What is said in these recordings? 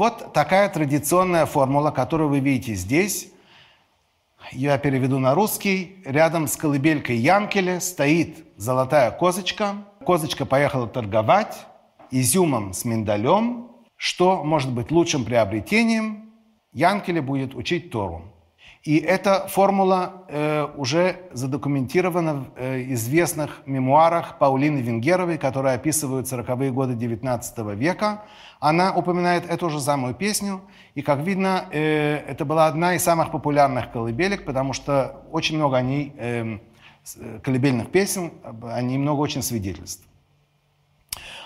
Вот такая традиционная формула, которую вы видите здесь. Я переведу на русский. Рядом с колыбелькой Янкеля стоит золотая козочка. Козочка поехала торговать изюмом с миндалем. Что может быть лучшим приобретением? Янкеля будет учить Тору. И эта формула э, уже задокументирована в э, известных мемуарах Паулины Венгеровой, которые описывают 40-е годы XIX века. Она упоминает эту же самую песню, и, как видно, э, это была одна из самых популярных колыбелек, потому что очень много о ней, э, э, колыбельных песен, об- о ней много очень свидетельств.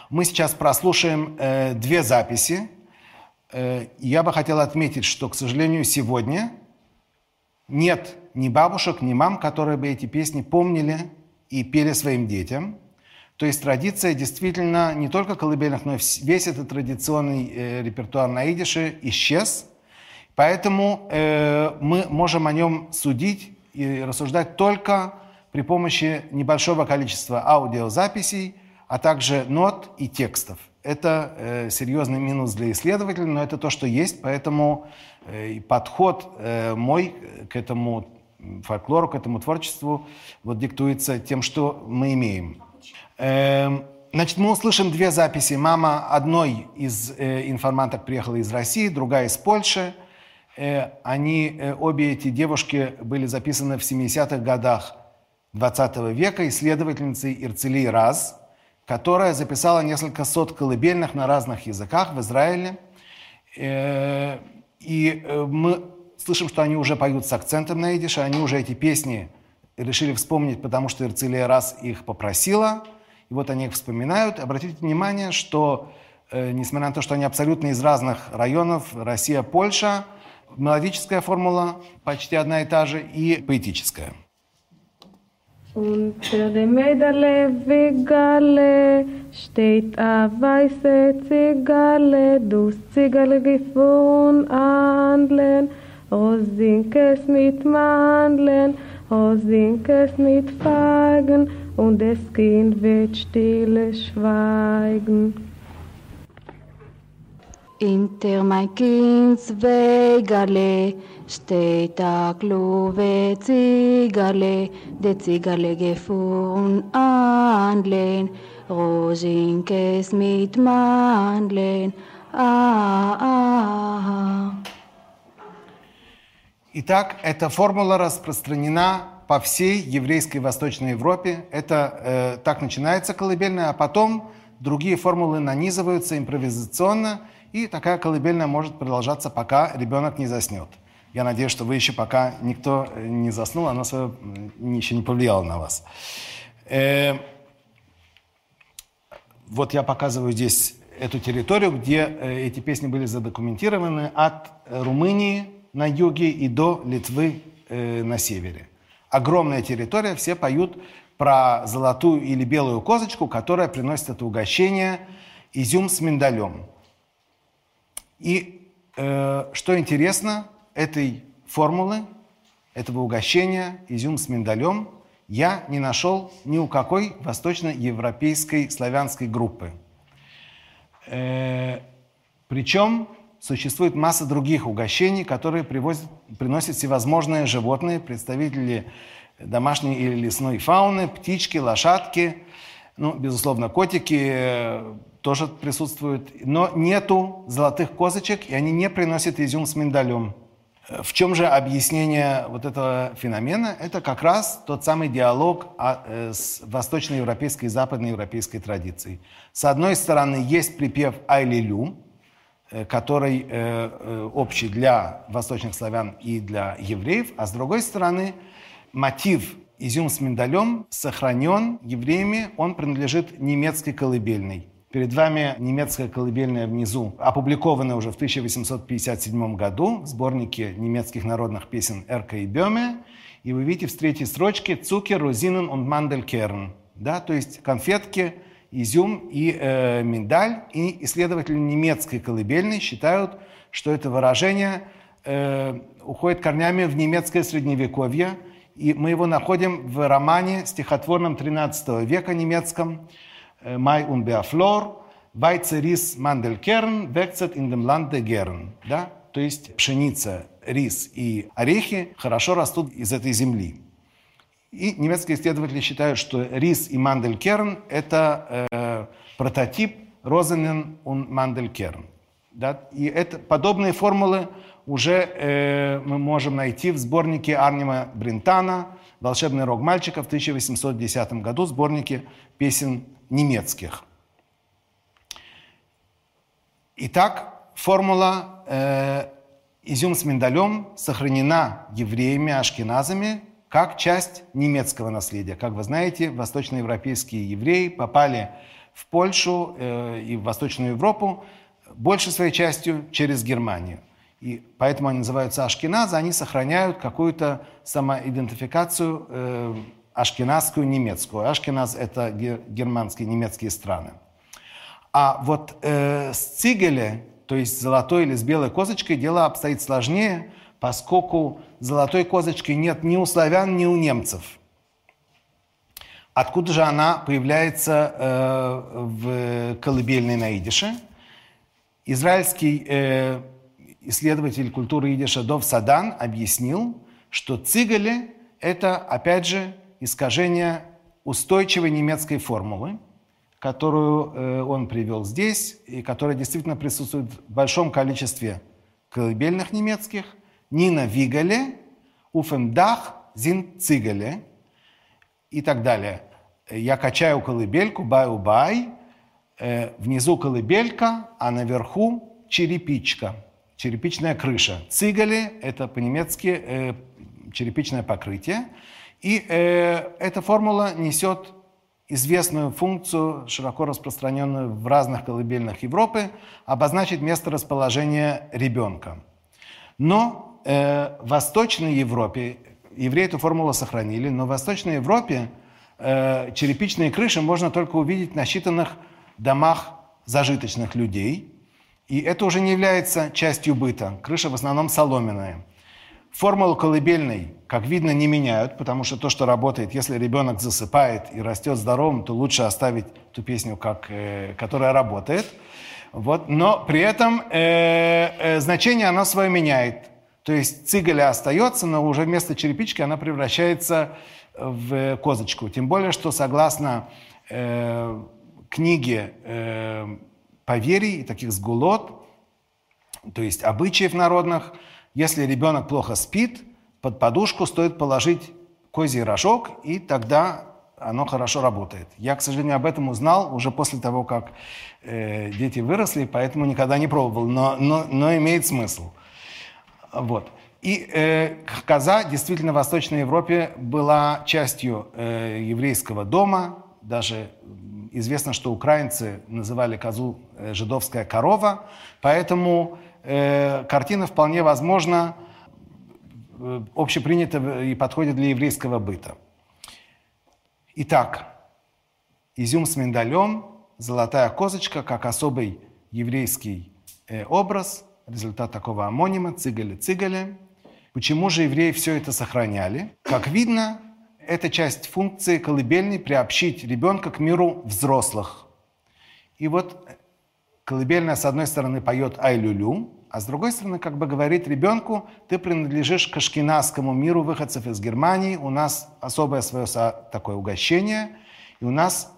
Мы сейчас прослушаем э, две записи. Э, я бы хотел отметить, что, к сожалению, сегодня нет ни бабушек, ни мам, которые бы эти песни помнили и пели своим детям. То есть традиция действительно не только колыбельных, но и весь этот традиционный э, репертуар на идише исчез. Поэтому э, мы можем о нем судить и рассуждать только при помощи небольшого количества аудиозаписей, а также нот и текстов. Это э, серьезный минус для исследователя, но это то, что есть, поэтому э, подход э, мой к этому фольклору, к этому творчеству вот диктуется тем, что мы имеем. Эм, Значит, мы услышим две записи. Мама одной из э, приехала из России, другая из Польши. Э, они, обе эти девушки были записаны в 70-х годах XX века исследовательницей Ирцелии Раз, которая записала несколько сот колыбельных на разных языках в Израиле. Э, и э, мы слышим, что они уже поют с акцентом на идише, они уже эти песни решили вспомнить, потому что Ирцелия Раз их попросила. И вот они их вспоминают. Обратите внимание, что Э, несмотря на то, что они абсолютно из разных районов, Россия, Польша, мелодическая формула почти одна и та же и поэтическая. Unter Mäderle Vigale steht a weiße Zigale, dus Zigale gefun Andeln, Rosinkes mit Mandeln, Rosinkes mit Feigen, und das Kind wird stille schweigen. Inter mein Kind Zweigale steht a Kluwe Zigale, de Zigale gefun Andeln, Rosinkes mit Mandeln, ah, ah, ah. Итак, эта формула распространена по всей еврейской Восточной Европе. Это э, так начинается колыбельная, а потом другие формулы нанизываются импровизационно – и такая колыбельная может продолжаться, пока ребенок не заснет. Я надеюсь, что вы еще пока никто э, не заснул, она еще не повлияла на вас. Э, вот я показываю здесь эту территорию, где э, эти песни были задокументированы от Румынии на юге и до Литвы э, на севере. Огромная территория, все поют про золотую или белую козочку, которая приносит это угощение изюм с миндалем. И э, что интересно, этой формулы, этого угощения, изюм с миндалем, я не нашел ни у какой восточноевропейской славянской группы. Э, причем существует масса других угощений, которые привозят, приносят всевозможные животные, представители домашней или лесной фауны, птички, лошадки, ну, безусловно, котики, тоже присутствуют, но нету золотых козочек, и они не приносят изюм с миндалем. В чем же объяснение вот этого феномена? Это как раз тот самый диалог э, с восточноевропейской и западноевропейской традицией. С одной стороны, есть припев «Айлилю», э, который э, общий для восточных славян и для евреев, а с другой стороны, мотив изюм с миндалем сохранен евреями, он принадлежит немецкой колыбельной. Перед вами немецкая колыбельная внизу, опубликованная уже в 1857 году в сборнике немецких народных песен «Эрка и Бёме». И вы видите в третьей строчке «Цукер, розинен und Манделькерн». Да, то есть конфетки, изюм и э, миндаль. И исследователи немецкой колыбельной считают, что это выражение э, уходит корнями в немецкое средневековье. И мы его находим в романе стихотворном 13 века немецком – Mai und Beaflor, Weize, Ris, Mandelkern, wächst in dem Lande gern. Да? То есть пшеница, рис и орехи хорошо растут из этой земли. И немецкие исследователи считают, что рис и манделькерн – это э, прототип Розенен und Манделькерн. Да? И это, подобные формулы уже э, мы можем найти в сборнике Арнима Бринтана «Волшебный рог мальчика» в 1810 году, сборнике песен немецких. Итак, формула э, изюм с миндалем сохранена евреями-ашкеназами как часть немецкого наследия. Как вы знаете, восточноевропейские евреи попали в Польшу э, и в Восточную Европу большей своей частью через Германию. И поэтому они называются ашкеназы, они сохраняют какую-то самоидентификацию э, ашкеназскую немецкую. Ашкеназ – это германские, немецкие страны. А вот э, с цигеле, то есть золотой или с белой козочкой, дело обстоит сложнее, поскольку золотой козочки нет ни у славян, ни у немцев. Откуда же она появляется э, в колыбельной на идише? Израильский э, исследователь культуры идиша Дов Садан объяснил, что цигали – это, опять же, искажение устойчивой немецкой формулы, которую э, он привел здесь, и которая действительно присутствует в большом количестве колыбельных немецких. Нина Вигале, Уфемдах, Зин Цигале. и так далее. Я качаю колыбельку, баю-бай, э, внизу колыбелька, а наверху черепичка, черепичная крыша. Цигали – это по-немецки э, черепичное покрытие. И э, эта формула несет известную функцию, широко распространенную в разных колыбельных Европы, обозначить место расположения ребенка. Но э, в Восточной Европе, евреи эту формулу сохранили, но в Восточной Европе э, черепичные крыши можно только увидеть в насчитанных домах зажиточных людей. И это уже не является частью быта. Крыша в основном соломенная. Формулу колыбельной, как видно, не меняют, потому что то, что работает, если ребенок засыпает и растет здоровым, то лучше оставить ту песню, как, э, которая работает. Вот. Но при этом э, э, значение оно свое меняет. То есть цигеля остается, но уже вместо черепички она превращается в козочку. Тем более, что согласно э, книге э, поверий, таких сгулот, то есть обычаев народных, если ребенок плохо спит, под подушку стоит положить козий рожок, и тогда оно хорошо работает. Я, к сожалению, об этом узнал уже после того, как э, дети выросли, поэтому никогда не пробовал, но, но, но имеет смысл. Вот. И э, коза действительно в Восточной Европе была частью э, еврейского дома. Даже известно, что украинцы называли козу э, жидовская корова. Поэтому э, картина вполне возможно э, общепринята и подходит для еврейского быта. Итак, изюм с миндалем, золотая козочка, как особый еврейский э, образ, результат такого амонима, цигали-цигали. Почему же евреи все это сохраняли? Как видно, это часть функции колыбельной приобщить ребенка к миру взрослых. И вот колыбельная, с одной стороны, поет «Ай-лю-лю», а с другой стороны, как бы говорит ребенку, ты принадлежишь к ашкенадскому миру выходцев из Германии, у нас особое свое такое угощение, и у нас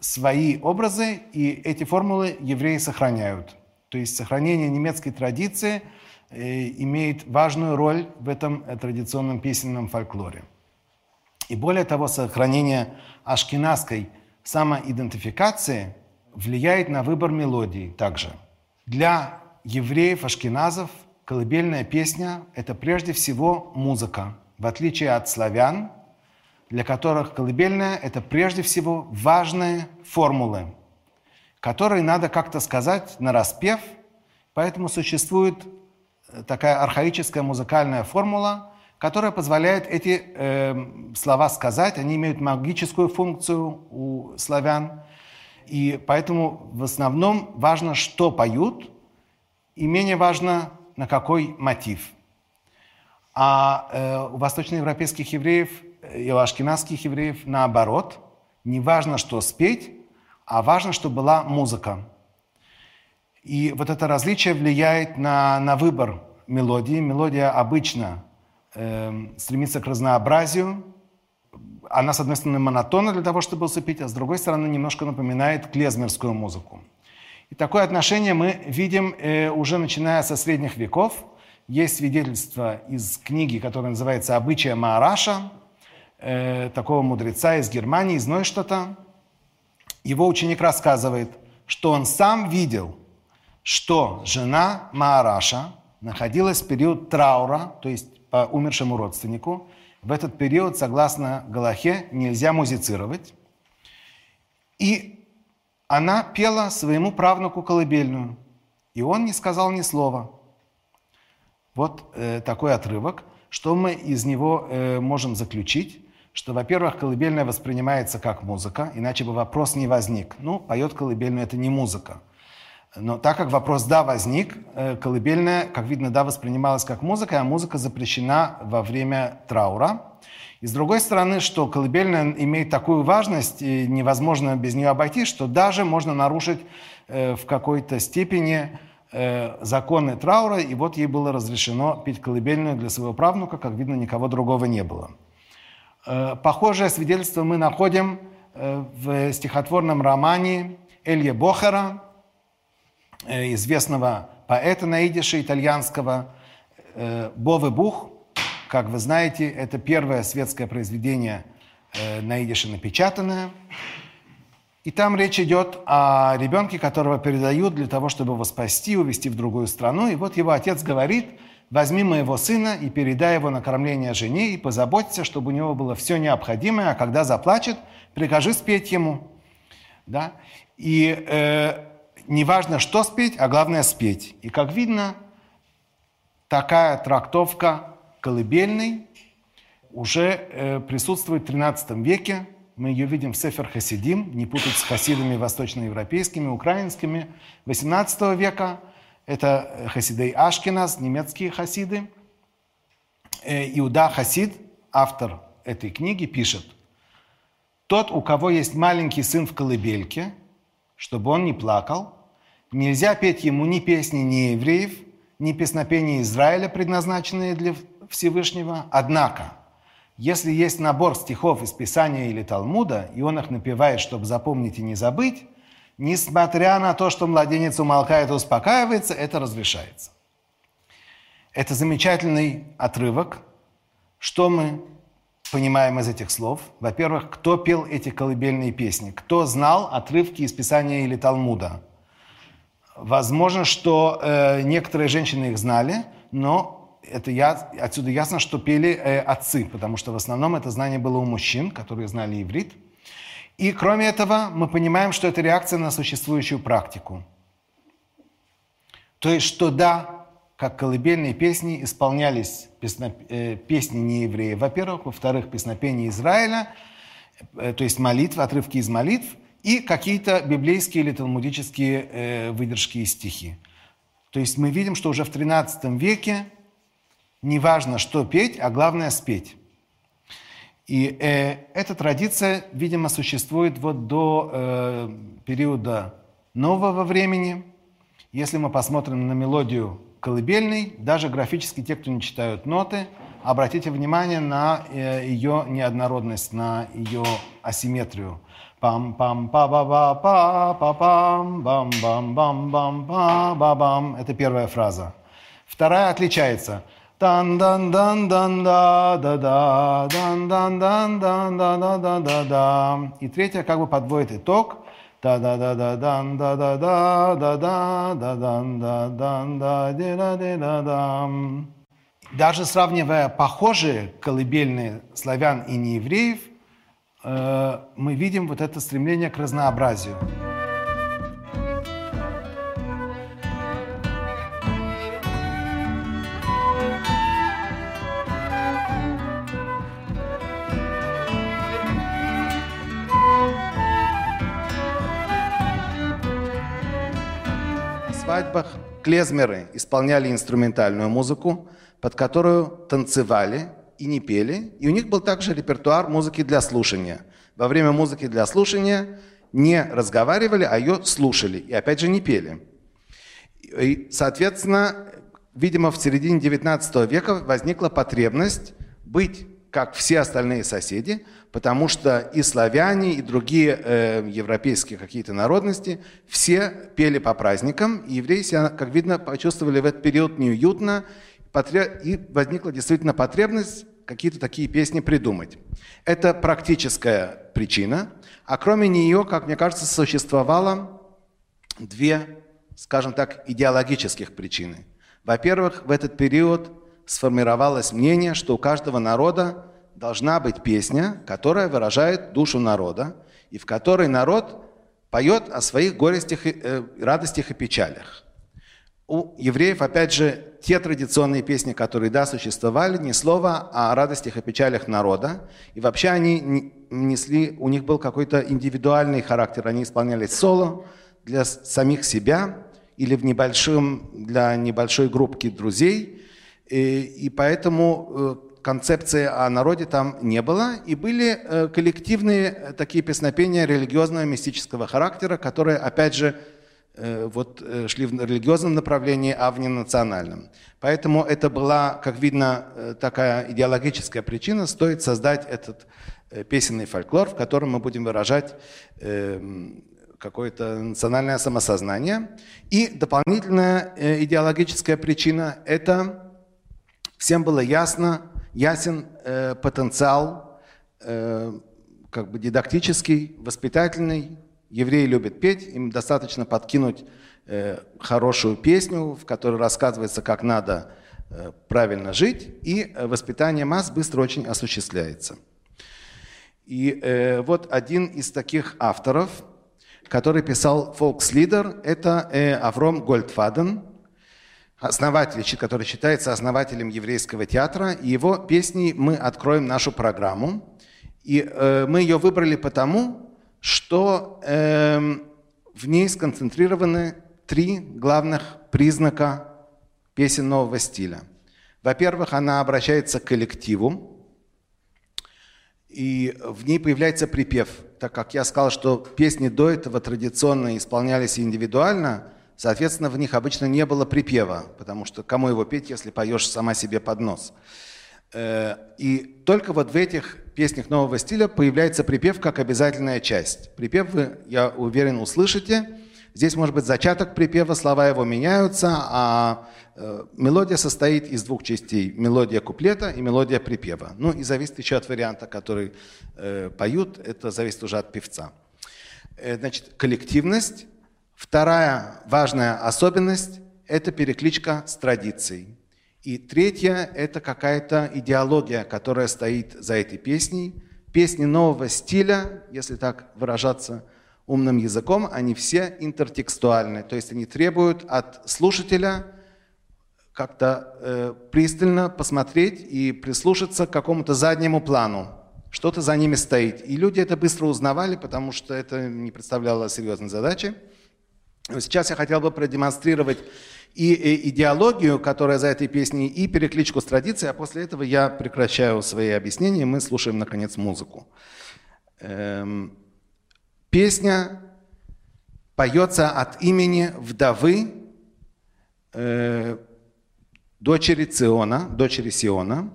свои образы, и эти формулы евреи сохраняют. То есть сохранение немецкой традиции э, имеет важную роль в этом э, традиционном песенном фольклоре. И более того, сохранение ашкенадской самоидентификации влияет на выбор мелодии также. Для евреев, ашкеназов, колыбельная песня – это прежде всего музыка. В отличие от славян, для которых колыбельная – это прежде всего важные формулы, которые надо как-то сказать на распев, поэтому существует э, такая архаическая музыкальная формула, которая позволяет эти э, слова сказать. Они имеют магическую функцию у славян. И поэтому в основном важно, что поют, и менее важно, на какой мотив. А э, у восточноевропейских евреев э, и у ашкенадских евреев наоборот. Не важно, что спеть, а важно, чтобы была музыка. И вот это различие влияет на, на выбор мелодии. Мелодия обычно э, стремится к разнообразию. Она, с одной стороны, монотонна для того, чтобы усыпить, а с другой стороны, немножко напоминает клезмерскую музыку. И такое отношение мы видим э, уже начиная со средних веков. Есть свидетельство из книги, которая называется «Обычая Маараша», э, такого мудреца из Германии, из Нойштата. Его ученик рассказывает, что он сам видел, что жена Маараша находилась в период траура, то есть по умершему родственнику. В этот период, согласно Галахе, нельзя музицировать. И она пела своему правнуку колыбельную, и он не сказал ни слова. Вот э, такой отрывок. Что мы из него э, можем заключить? Что, во-первых, колыбельная воспринимается как музыка, иначе бы вопрос не возник. Ну, поет колыбельную – это не музыка. Но так как вопрос «да» возник, э, колыбельная, как видно, «да» воспринималась как музыка, а музыка запрещена во время траура. И с другой стороны, что колыбельная имеет такую важность, и невозможно без нее обойтись, что даже можно нарушить э, в какой-то степени э, законы траура, и вот ей было разрешено петь колыбельную для своего правнука, как видно, никого другого не было. Похожее свидетельство мы находим в стихотворном романе Элье Бохера, известного поэта на идише итальянского, э, Бовы Бух – как вы знаете, это первое светское произведение э, на идише напечатанная. И там речь идет о ребенке, которого передают для того, чтобы его спасти, увезти в другую страну. И вот его отец говорит, возьми моего сына и передай его на кормление жене, и позаботься, чтобы у него было все необходимое, а когда заплачет, прикажи спеть ему. Да? И э, не важно, что спеть, а главное спеть. И как видно, такая трактовка колыбельной уже э, присутствует в 13 веке. Мы ее видим в Сефер Хасидим, не путать с хасидами восточноевропейскими, украинскими. 18 века это хасидей Ашкиназ, немецкие хасиды. Э, Иуда Хасид, автор этой книги, пишет, «Тот, у кого есть маленький сын в колыбельке, чтобы он не плакал, нельзя петь ему ни песни ни евреев, ни песнопения Израиля, предназначенные для Всевышнего. Однако, если есть набор стихов из Писания или Талмуда, и он их напевает, чтобы запомнить и не забыть, несмотря на то, что младенец умолкает и успокаивается, это разрешается. Это замечательный отрывок. Что мы понимаем из этих слов? Во-первых, кто пел эти колыбельные песни? Кто знал отрывки из Писания или Талмуда? Возможно, что э, некоторые женщины их знали, но это я, отсюда ясно, что пели э, отцы, потому что в основном это знание было у мужчин, которые знали иврит. И кроме этого, мы понимаем, что это реакция на существующую практику. То есть, что да, как колыбельные песни исполнялись песно, э, песни неевреев, во-первых, во-вторых, песнопения Израиля, э, то есть молитвы, отрывки из молитв, и какие-то библейские или талмудические э, выдержки и стихи. То есть мы видим, что уже в XIII веке не важно, что петь, а главное спеть. И э, эта традиция, видимо, существует вот до э, периода нового времени. Если мы посмотрим на мелодию колыбельной, даже графически те, кто не читают ноты, обратите внимание на э, ее неоднородность, на ее асимметрию. Пам пам па ба ба па па пам бам бам бам бам па ба бам Это первая фраза. Вторая отличается – дан дан дан дан да да да дан дан дан дан да да да да да И третья как бы подводит итог. Да да да да да да да да да да дан да дан да де да де да да Даже сравнивая похожие колыбельные славян и неевреев, мы видим вот это стремление к разнообразию. свадьбах клезмеры исполняли инструментальную музыку, под которую танцевали и не пели. И у них был также репертуар музыки для слушания. Во время музыки для слушания не разговаривали, а ее слушали. И опять же не пели. И, соответственно, видимо, в середине XIX века возникла потребность быть как все остальные соседи, потому что и славяне, и другие э, европейские какие-то народности все пели по праздникам, и евреи себя, как видно, почувствовали в этот период неуютно, и возникла действительно потребность какие-то такие песни придумать. Это практическая причина, а кроме нее, как мне кажется, существовало две, скажем так, идеологических причины. Во-первых, в этот период сформировалось мнение, что у каждого народа должна быть песня, которая выражает душу народа, и в которой народ поет о своих горестях, э, радостях и печалях. У евреев, опять же, те традиционные песни, которые, да, существовали, ни слова о радостях и печалях народа. И вообще они несли, у них был какой-то индивидуальный характер. Они исполнялись соло для самих себя или в небольшом, для небольшой группки друзей. И, и поэтому э, концепции о народе там не было, и были э, коллективные э, такие песнопения религиозного мистического характера, которые, опять же, вот шли в религиозном направлении, а в ненациональном. Поэтому это была, как видно, такая идеологическая причина, стоит создать этот песенный фольклор, в котором мы будем выражать эм, какое-то национальное самосознание. И дополнительная идеологическая причина – это всем было ясно, ясен э, потенциал э, как бы дидактический, воспитательный. Евреи любят петь, им достаточно подкинуть э, хорошую песню, в которой рассказывается, как надо э, правильно жить, и э, воспитание масс быстро очень осуществляется. И э, вот один из таких авторов, который писал «Фолкслидер», это э, Авром Гольдфаден, основатель, который считается основателем еврейского театра. И его песни мы откроем нашу программу. И э, мы ее выбрали потому, что э, в ней сконцентрированы три главных признака песен нового стиля. Во-первых, она обращается к коллективу, и в ней появляется припев. Так как я сказал, что песни до этого традиционно исполнялись индивидуально, соответственно, в них обычно не было припева, потому что кому его петь, если поешь сама себе под нос. Э, и только вот в этих песнях нового стиля появляется припев как обязательная часть. Припев вы, я уверен, услышите. Здесь может быть зачаток припева, слова его меняются, а э, мелодия состоит из двух частей. Мелодия куплета и мелодия припева. Ну и зависит еще от варианта, который э, поют, это зависит уже от певца. Значит, коллективность. Вторая важная особенность – это перекличка с традицией. И третье – это какая-то идеология, которая стоит за этой песней. Песни нового стиля, если так выражаться умным языком, они все интертекстуальны, то есть они требуют от слушателя как-то э, пристально посмотреть и прислушаться к какому-то заднему плану. Что-то за ними стоит. И люди это быстро узнавали, потому что это не представляло серьезной задачи. Сейчас я хотел бы продемонстрировать и идеологию, которая за этой песней, и перекличку с традицией, а после этого я прекращаю свои объяснения, мы слушаем, наконец, музыку. Эм, песня поется от имени вдовы э, дочери Циона, дочери Сиона.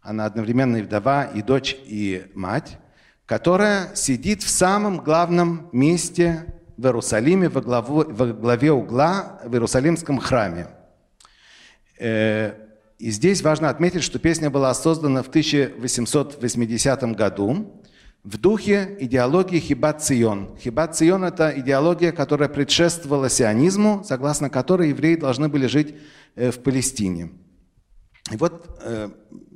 Она одновременно и вдова, и дочь, и мать, которая сидит в самом главном месте в Иерусалиме во, главу, во главе угла в Иерусалимском храме. Э, и здесь важно отметить, что песня была создана в 1880 году в духе идеологии Хибат Цион. Хибат Цион – это идеология, которая предшествовала сионизму, согласно которой евреи должны были жить э, в Палестине. И вот, э,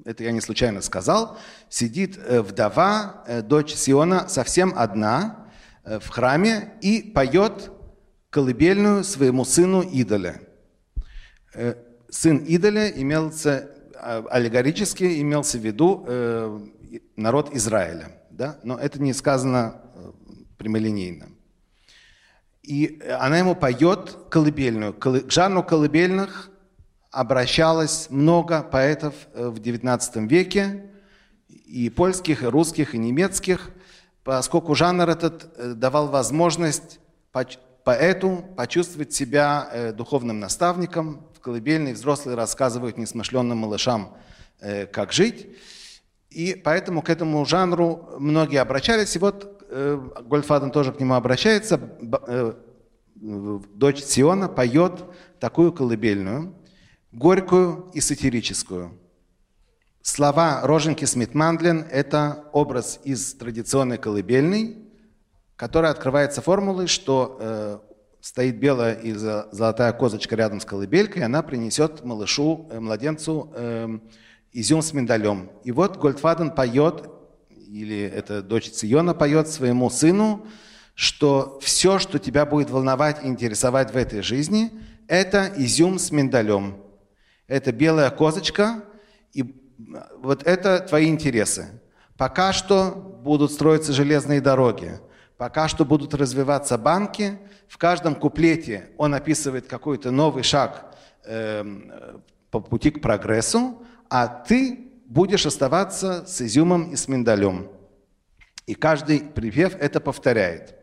это я не случайно сказал, сидит вдова, дочь Сиона, совсем одна – в храме и поет колыбельную своему сыну Идоля. Э, сын Идоля имелся, э, аллегорически имелся в виду народ Израиля. Да? Но это не сказано прямолинейно. И она ему поет колыбельную. К жанру колыбельных обращалось много поэтов в XIX веке, и польских, и русских, и немецких – поскольку жанр этот э, давал возможность поэту почувствовать себя э, духовным наставником. В колыбельной взрослые рассказывают несмышленным малышам, э, как жить. И поэтому к этому жанру многие обращались. И вот Гольдфаден тоже к нему обращается. Дочь Сиона поет такую колыбельную, горькую и сатирическую – Слова Роженки Смит-Мандлин – это образ из традиционной колыбельной, которая открывается формулой, что э, стоит белая и золотая козочка рядом с колыбелькой, и она принесет малышу, э, младенцу э, изюм с миндалем. И вот Гольдфаден поет, или это дочь Циона поет своему сыну, что все, что тебя будет волновать и интересовать в этой жизни, это изюм с миндалем. Это белая козочка, и вот это твои интересы. Пока что будут строиться железные дороги, пока что будут развиваться банки. В каждом куплете он описывает какой-то новый шаг э, по пути к прогрессу, а ты будешь оставаться с изюмом и с миндалем. И каждый припев это повторяет.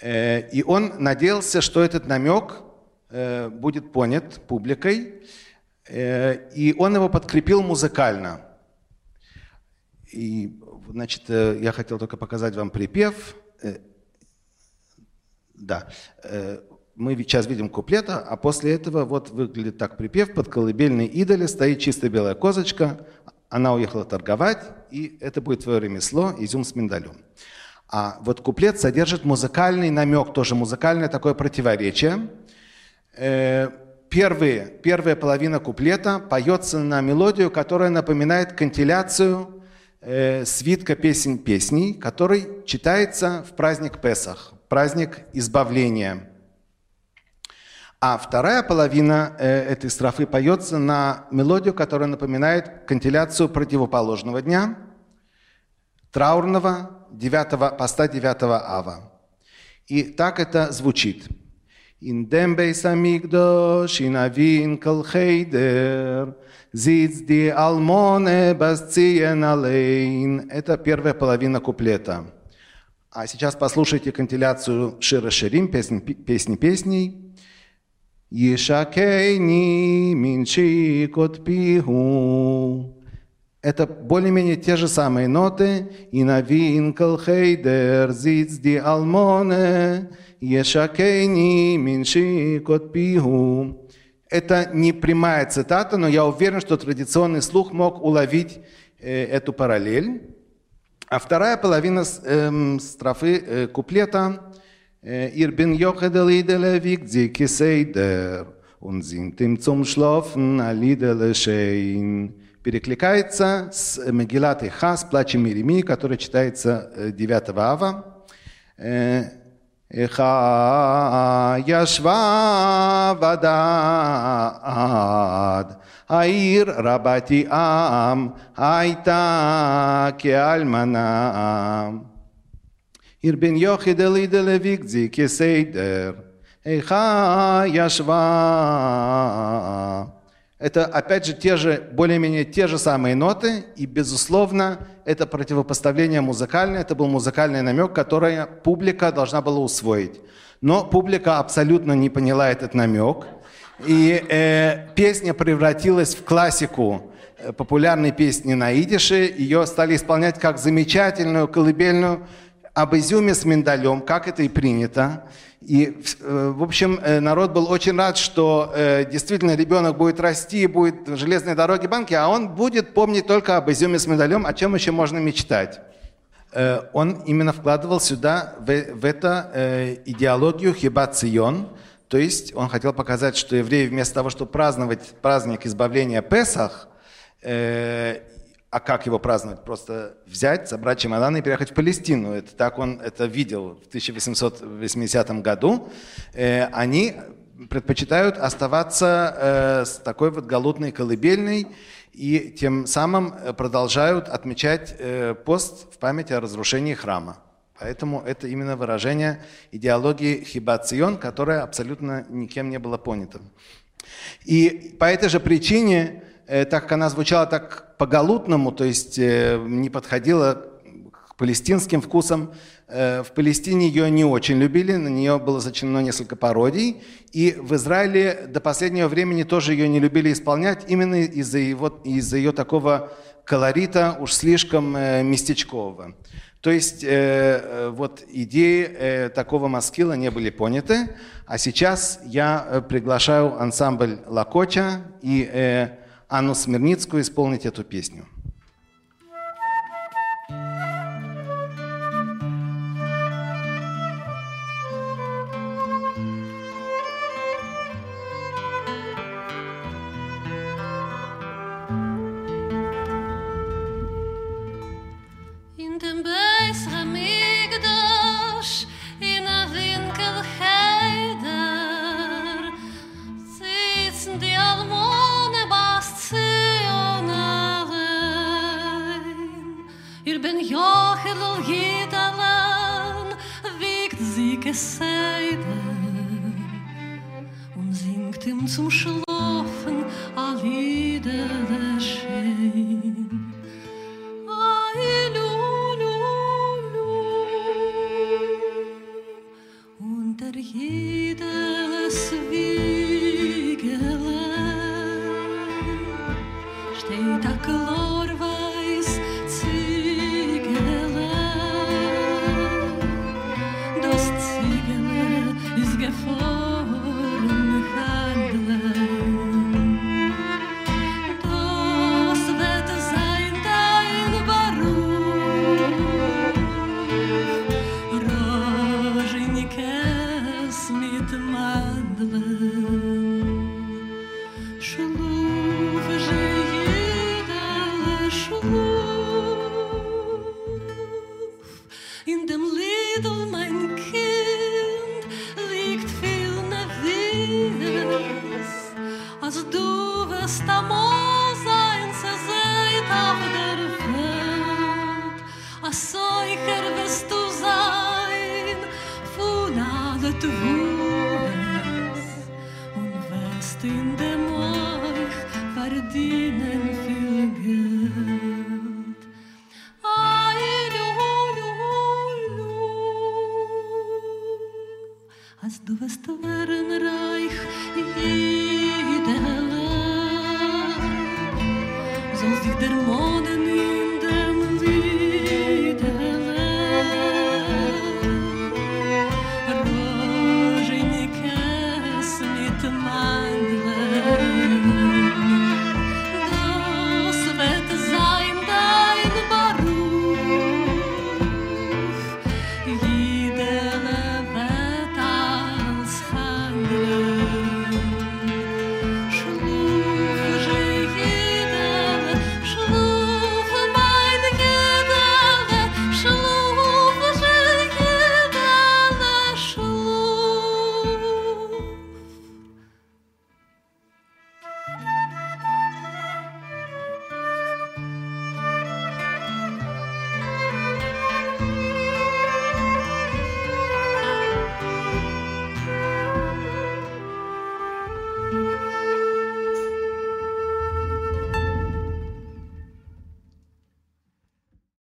Э, и он надеялся, что этот намек э, будет понят публикой, и он его подкрепил музыкально. И, значит, э, я хотел только показать вам припев. Э, да. Мы сейчас видим куплета, а после этого вот выглядит так припев. Под колыбельной идоле стоит чисто белая козочка, она уехала торговать, и это будет твое ремесло, изюм с миндалем. А вот куплет содержит музыкальный намек, тоже музыкальное такое противоречие. Первые, первая половина куплета поется на мелодию, которая напоминает кантиляцию э, свитка песен песней, который читается в праздник Песах, праздник избавления. А вторая половина э, этой строфы поется на мелодию, которая напоминает кантиляцию противоположного дня, траурного 9, поста 9 ава. И так это звучит. In dem Beis Amigdosh, in Avin kol Cheder, sitzt die Almone Bascien allein. Это первая половина куплета. А сейчас послушайте кантиляцию Шира Ширим, песни, песни песней. Ешакейни минчи кот пиху. Это более-менее те же самые ноты. И на винкл хейдер зиц ди алмоне. Ешакейни минши кот пиху. Это не прямая цитата, но я уверен, что традиционный слух мог уловить э, эту параллель. А вторая половина э, строфы э, куплета Ihr bin Jochedel idele wiegt sie kiseider und перекликается с Мегилат Иха, с плачем Иеремии, который читается э, 9 ава. Э, Иха яшва вадад, аир рабати ам, айта кеальмана. Ирбен йохидели делевигдзи кесейдер. Иха яшва это, опять же, те же, более-менее те же самые ноты, и, безусловно, это противопоставление музыкальное, это был музыкальный намек, который публика должна была усвоить. Но публика абсолютно не поняла этот намек, и э, песня превратилась в классику э, популярной песни на идише, ее стали исполнять как замечательную колыбельную об изюме с миндалем, как это и принято. И, э, в общем, э, народ был очень рад, что э, действительно ребенок будет расти, будет железные дороги, банки, а он будет помнить только об изюме с медалем, о чем еще можно мечтать. Он именно вкладывал сюда, в, в это идеологию хибацион, то есть он хотел показать, что евреи вместо того, чтобы праздновать праздник избавления Песах, а как его праздновать? Просто взять, собрать чемоданы и переехать в Палестину. Это так он это видел в 1880 году. Э, они предпочитают оставаться э, с такой вот голодной колыбельной и тем самым продолжают отмечать э, пост в память о разрушении храма. Поэтому это именно выражение идеологии хибацион, которое абсолютно никем не было понято. И по этой же причине Э, так как она звучала так по-галутному, то есть э, не подходила к палестинским вкусам, э, в Палестине ее не очень любили, на нее было сочинено несколько пародий, и в Израиле до последнего времени тоже ее не любили исполнять именно из-за, его, из-за ее такого колорита уж слишком местечкового. То есть э, вот идеи э, такого маскила не были поняты, а сейчас я приглашаю ансамбль Лакоча и э, Анну Смирницкую исполнить эту песню. In den Beis Hamigdash jochel al gidalan wiegt sie geseide und singt ihm zum Schlafen a